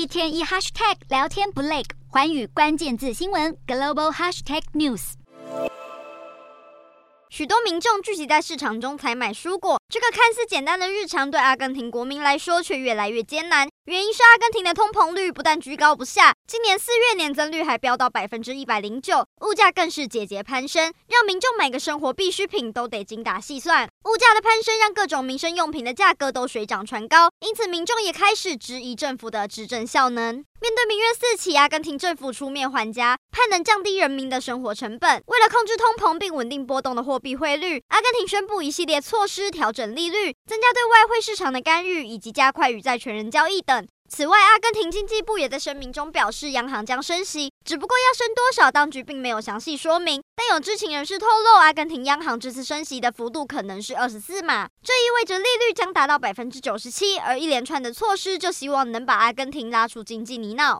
一天一 hashtag 聊天不累，环宇关键字新闻 global hashtag news。许多民众聚集在市场中采买蔬果，这个看似简单的日常，对阿根廷国民来说却越来越艰难。原因是阿根廷的通膨率不但居高不下，今年四月年增率还飙到百分之一百零九，物价更是节节攀升，让民众买个生活必需品都得精打细算。物价的攀升让各种民生用品的价格都水涨船高，因此民众也开始质疑政府的执政效能。面对民怨四起，阿根廷政府出面还价，盼能降低人民的生活成本。为了控制通膨并稳定波动的货币汇率，阿根廷宣布一系列措施，调整利率，增加对外汇市场的干预，以及加快与债权人交易等。此外，阿根廷经济部也在声明中表示，央行将升息，只不过要升多少，当局并没有详细说明。但有知情人士透露，阿根廷央行这次升息的幅度可能是二十四码，这意味着利率将达到百分之九十七。而一连串的措施，就希望能把阿根廷拉出经济泥淖。